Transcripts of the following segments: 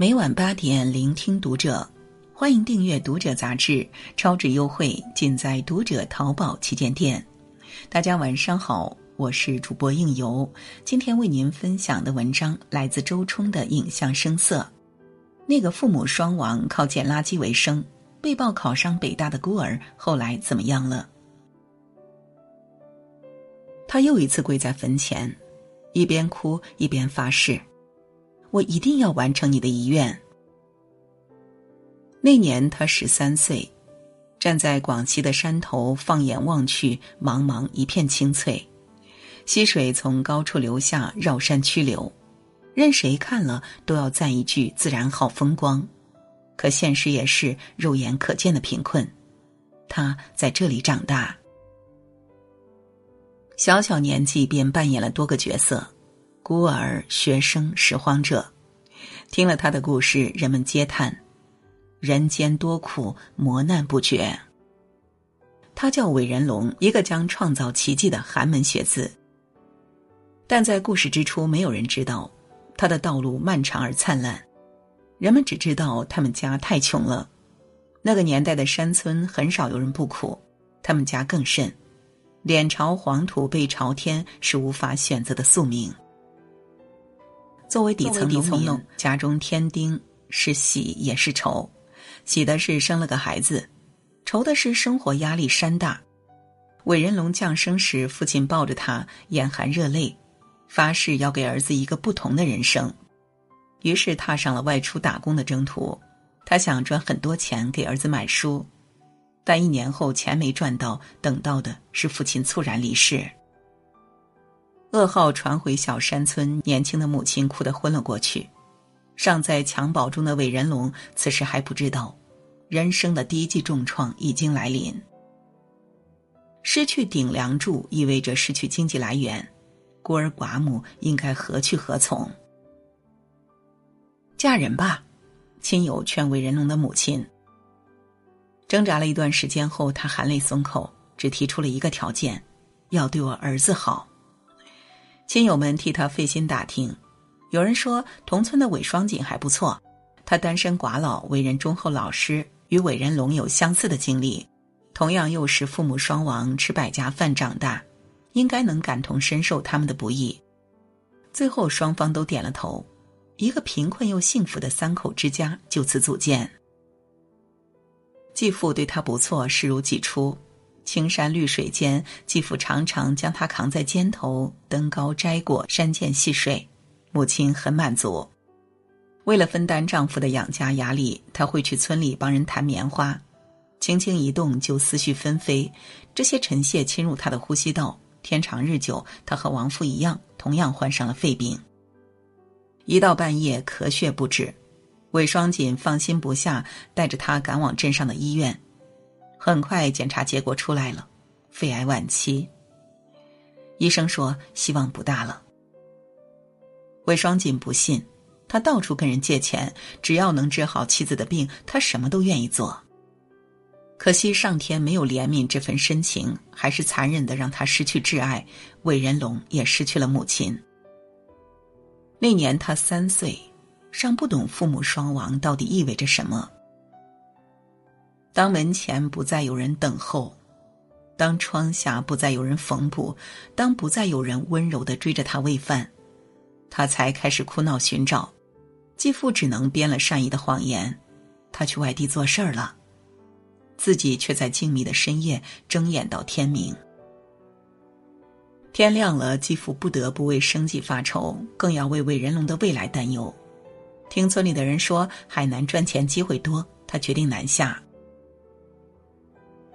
每晚八点，聆听读者，欢迎订阅《读者》杂志，超值优惠尽在《读者》淘宝旗舰店。大家晚上好，我是主播应由，今天为您分享的文章来自周冲的《影像声色》。那个父母双亡、靠捡垃圾为生、被曝考上北大的孤儿，后来怎么样了？他又一次跪在坟前，一边哭一边发誓：“我一定要完成你的遗愿。”那年他十三岁，站在广西的山头，放眼望去，茫茫一片青翠，溪水从高处流下，绕山曲流。任谁看了都要赞一句“自然好风光”，可现实也是肉眼可见的贫困。他在这里长大，小小年纪便扮演了多个角色：孤儿、学生、拾荒者。听了他的故事，人们皆叹：“人间多苦，磨难不绝。”他叫韦仁龙，一个将创造奇迹的寒门学子。但在故事之初，没有人知道。他的道路漫长而灿烂，人们只知道他们家太穷了。那个年代的山村很少有人不苦，他们家更甚，脸朝黄土背朝天是无法选择的宿命。作为底层农民，家中添丁是喜也是愁，喜的是生了个孩子，愁的是生活压力山大。韦仁龙降生时，父亲抱着他，眼含热泪。发誓要给儿子一个不同的人生，于是踏上了外出打工的征途。他想赚很多钱给儿子买书，但一年后钱没赚到，等到的是父亲猝然离世。噩耗传回小山村，年轻的母亲哭得昏了过去。尚在襁褓中的韦仁龙此时还不知道，人生的第一记重创已经来临。失去顶梁柱意味着失去经济来源。孤儿寡母应该何去何从？嫁人吧，亲友劝韦仁龙的母亲。挣扎了一段时间后，他含泪松口，只提出了一个条件：要对我儿子好。亲友们替他费心打听，有人说同村的韦双锦还不错，他单身寡老，为人忠厚老实，与韦仁龙有相似的经历，同样又是父母双亡，吃百家饭长大。应该能感同身受他们的不易，最后双方都点了头，一个贫困又幸福的三口之家就此组建。继父对他不错，视如己出，青山绿水间，继父常常将他扛在肩头，登高摘果，山涧戏水，母亲很满足。为了分担丈夫的养家压力，她会去村里帮人弹棉花，轻轻一动就思绪纷飞，这些尘屑侵入她的呼吸道。天长日久，她和亡夫一样，同样患上了肺病。一到半夜，咳血不止，韦双锦放心不下，带着他赶往镇上的医院。很快，检查结果出来了，肺癌晚期。医生说希望不大了。韦双锦不信，他到处跟人借钱，只要能治好妻子的病，他什么都愿意做。可惜上天没有怜悯这份深情，还是残忍的让他失去挚爱。韦仁龙也失去了母亲。那年他三岁，尚不懂父母双亡到底意味着什么。当门前不再有人等候，当窗下不再有人缝补，当不再有人温柔的追着他喂饭，他才开始哭闹寻找。继父只能编了善意的谎言，他去外地做事儿了。自己却在静谧的深夜睁眼到天明。天亮了，继父不得不为生计发愁，更要为魏仁龙的未来担忧。听村里的人说，海南赚钱机会多，他决定南下。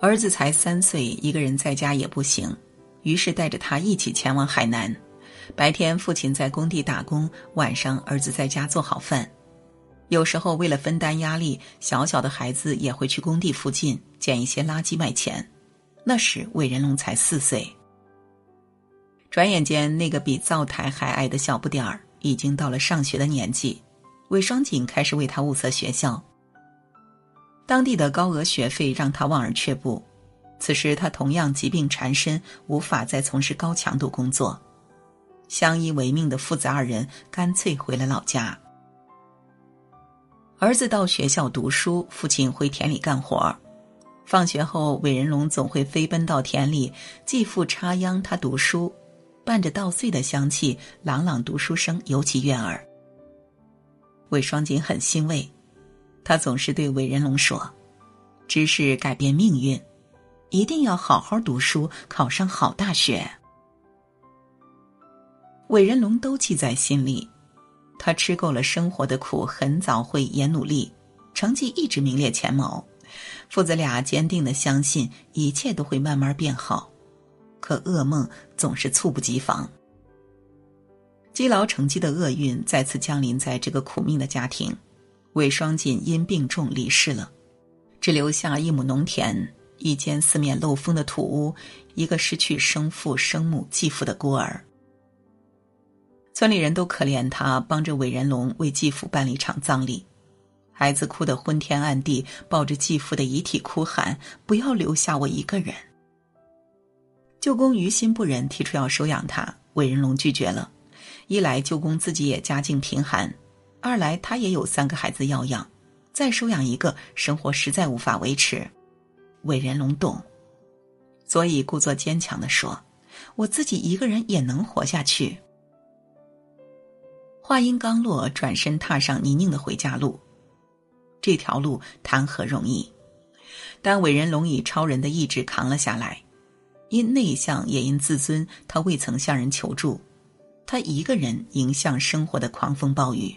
儿子才三岁，一个人在家也不行，于是带着他一起前往海南。白天父亲在工地打工，晚上儿子在家做好饭。有时候为了分担压力，小小的孩子也会去工地附近捡一些垃圾卖钱。那时韦仁龙才四岁。转眼间，那个比灶台还矮的小不点儿已经到了上学的年纪。韦双锦开始为他物色学校。当地的高额学费让他望而却步。此时他同样疾病缠身，无法再从事高强度工作。相依为命的父子二人干脆回了老家。儿子到学校读书，父亲回田里干活儿。放学后，韦仁龙总会飞奔到田里，继父插秧，他读书，伴着稻穗的香气，朗朗读书声尤其悦耳。韦双锦很欣慰，他总是对韦仁龙说：“知识改变命运，一定要好好读书，考上好大学。”韦仁龙都记在心里。他吃够了生活的苦，很早会也努力，成绩一直名列前茅。父子俩坚定的相信一切都会慢慢变好，可噩梦总是猝不及防。积劳成疾的厄运再次降临在这个苦命的家庭，韦双锦因病重离世了，只留下一亩农田、一间四面漏风的土屋，一个失去生父、生母、继父的孤儿。村里人都可怜他，帮着韦仁龙为继父办了一场葬礼。孩子哭得昏天暗地，抱着继父的遗体哭喊：“不要留下我一个人。”舅公于心不忍，提出要收养他，韦仁龙拒绝了。一来舅公自己也家境贫寒，二来他也有三个孩子要养，再收养一个，生活实在无法维持。伟人龙懂，所以故作坚强的说：“我自己一个人也能活下去。”话音刚落，转身踏上泥泞的回家路。这条路谈何容易？但伟人龙以超人的意志扛了下来。因内向，也因自尊，他未曾向人求助。他一个人迎向生活的狂风暴雨。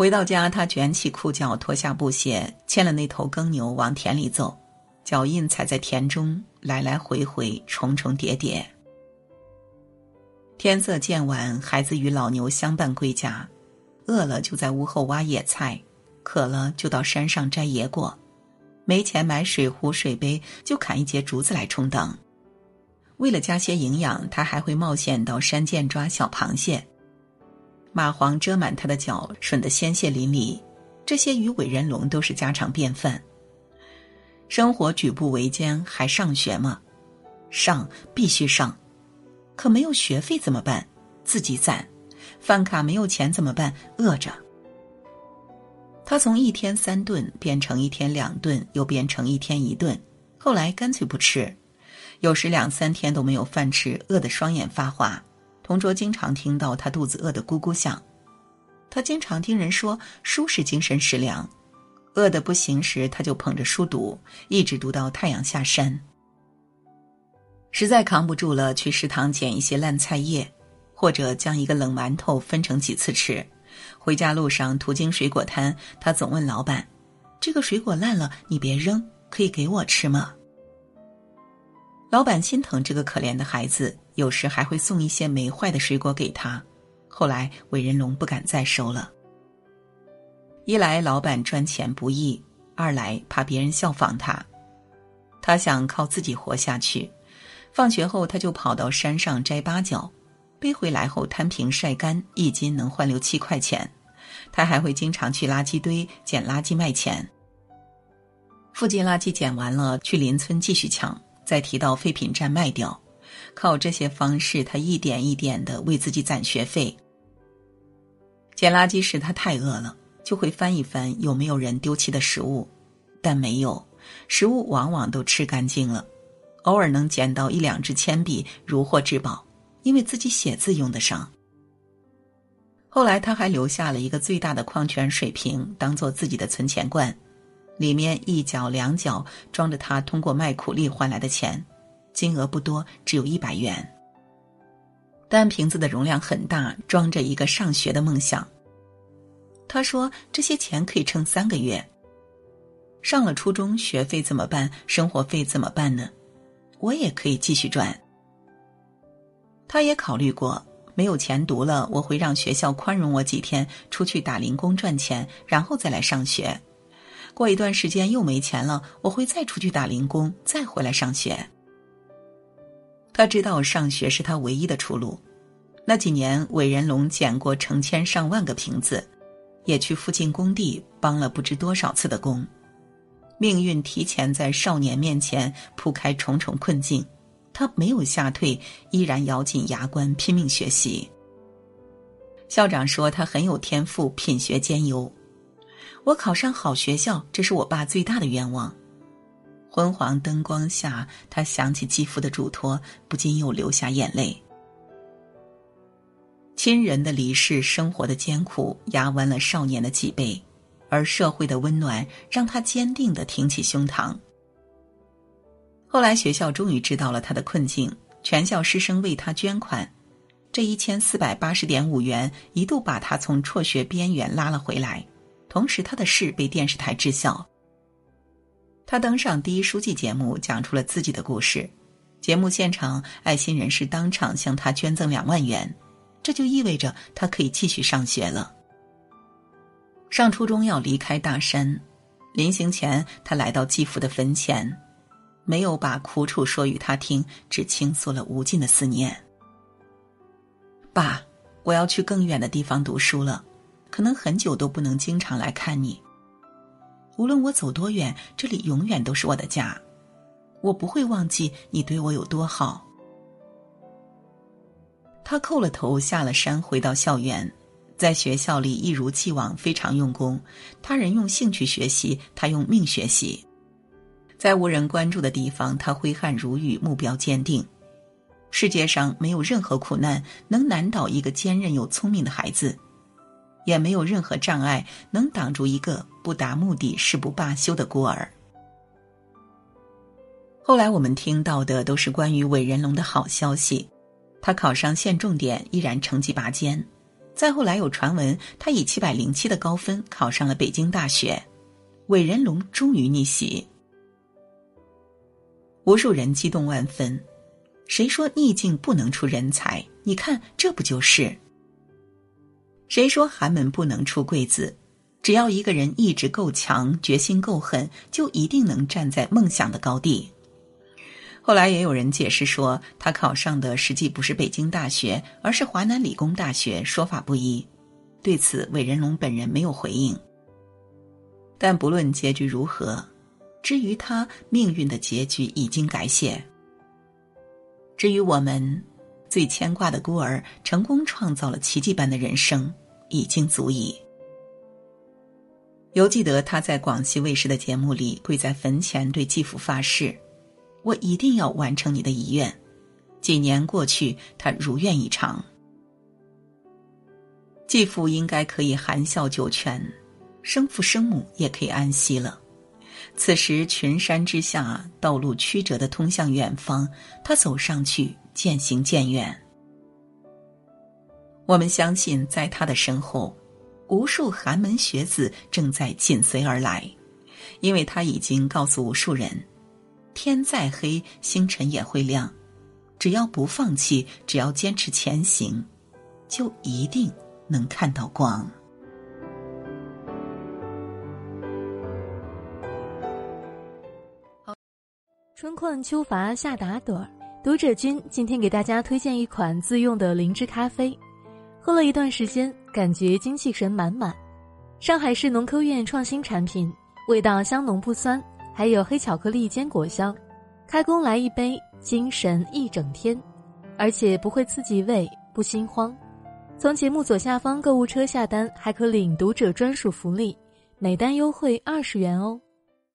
回到家，他卷起裤脚，脱下布鞋，牵了那头耕牛往田里走，脚印踩在田中，来来回回，重重叠叠。天色渐晚，孩子与老牛相伴归家，饿了就在屋后挖野菜，渴了就到山上摘野果，没钱买水壶水杯，就砍一截竹子来充当。为了加些营养，他还会冒险到山涧抓小螃蟹。蚂蟥遮满他的脚，吮得鲜血淋漓。这些与伟人龙都是家常便饭。生活举步维艰，还上学吗？上，必须上。可没有学费怎么办？自己攒，饭卡没有钱怎么办？饿着。他从一天三顿变成一天两顿，又变成一天一顿，后来干脆不吃。有时两三天都没有饭吃，饿得双眼发花。同桌经常听到他肚子饿得咕咕响。他经常听人说书是精神食粮，饿得不行时，他就捧着书读，一直读到太阳下山。实在扛不住了，去食堂捡一些烂菜叶，或者将一个冷馒头分成几次吃。回家路上途经水果摊，他总问老板：“这个水果烂了，你别扔，可以给我吃吗？”老板心疼这个可怜的孩子，有时还会送一些没坏的水果给他。后来韦仁龙不敢再收了，一来老板赚钱不易，二来怕别人效仿他，他想靠自己活下去。放学后，他就跑到山上摘八角，背回来后摊平晒干，一斤能换六七块钱。他还会经常去垃圾堆捡垃圾卖钱。附近垃圾捡完了，去邻村继续抢，再提到废品站卖掉。靠这些方式，他一点一点的为自己攒学费。捡垃圾时，他太饿了，就会翻一翻有没有人丢弃的食物，但没有，食物往往都吃干净了。偶尔能捡到一两支铅笔，如获至宝，因为自己写字用得上。后来他还留下了一个最大的矿泉水瓶，当做自己的存钱罐，里面一角两角装着他通过卖苦力换来的钱，金额不多，只有一百元。但瓶子的容量很大，装着一个上学的梦想。他说：“这些钱可以撑三个月。上了初中，学费怎么办？生活费怎么办呢？”我也可以继续赚。他也考虑过，没有钱读了，我会让学校宽容我几天，出去打零工赚钱，然后再来上学。过一段时间又没钱了，我会再出去打零工，再回来上学。他知道上学是他唯一的出路。那几年，韦仁龙捡过成千上万个瓶子，也去附近工地帮了不知多少次的工。命运提前在少年面前铺开重重困境，他没有吓退，依然咬紧牙关拼命学习。校长说他很有天赋，品学兼优。我考上好学校，这是我爸最大的愿望。昏黄灯光下，他想起继父的嘱托，不禁又流下眼泪。亲人的离世，生活的艰苦压弯了少年的脊背，而社会的温暖让他坚定的挺起胸膛。后来学校终于知道了他的困境，全校师生为他捐款，这一千四百八十点五元一度把他从辍学边缘拉了回来，同时他的事被电视台知晓。他登上第一书记节目，讲出了自己的故事。节目现场，爱心人士当场向他捐赠两万元，这就意味着他可以继续上学了。上初中要离开大山，临行前，他来到继父的坟前，没有把苦楚说与他听，只倾诉了无尽的思念。爸，我要去更远的地方读书了，可能很久都不能经常来看你。无论我走多远，这里永远都是我的家。我不会忘记你对我有多好。他叩了头，下了山，回到校园，在学校里一如既往非常用功。他人用兴趣学习，他用命学习。在无人关注的地方，他挥汗如雨，目标坚定。世界上没有任何苦难能难倒一个坚韧又聪明的孩子。也没有任何障碍能挡住一个不达目的誓不罢休的孤儿。后来我们听到的都是关于韦仁龙的好消息，他考上县重点，依然成绩拔尖。再后来有传闻，他以七百零七的高分考上了北京大学，韦仁龙终于逆袭。无数人激动万分，谁说逆境不能出人才？你看，这不就是？谁说寒门不能出贵子？只要一个人意志够强，决心够狠，就一定能站在梦想的高地。后来也有人解释说，他考上的实际不是北京大学，而是华南理工大学，说法不一。对此，韦仁龙本人没有回应。但不论结局如何，至于他命运的结局已经改写。至于我们。最牵挂的孤儿成功创造了奇迹般的人生，已经足矣。犹记得他在广西卫视的节目里跪在坟前对继父发誓：“我一定要完成你的遗愿。”几年过去，他如愿以偿。继父应该可以含笑九泉，生父生母也可以安息了。此时群山之下，道路曲折的通向远方，他走上去。渐行渐远。我们相信，在他的身后，无数寒门学子正在紧随而来，因为他已经告诉无数人：天再黑，星辰也会亮。只要不放弃，只要坚持前行，就一定能看到光。春困秋乏夏打盹儿。读者君今天给大家推荐一款自用的灵芝咖啡，喝了一段时间，感觉精气神满满。上海市农科院创新产品，味道香浓不酸，还有黑巧克力坚果香。开工来一杯，精神一整天，而且不会刺激胃，不心慌。从节目左下方购物车下单，还可领读者专属福利，每单优惠二十元哦。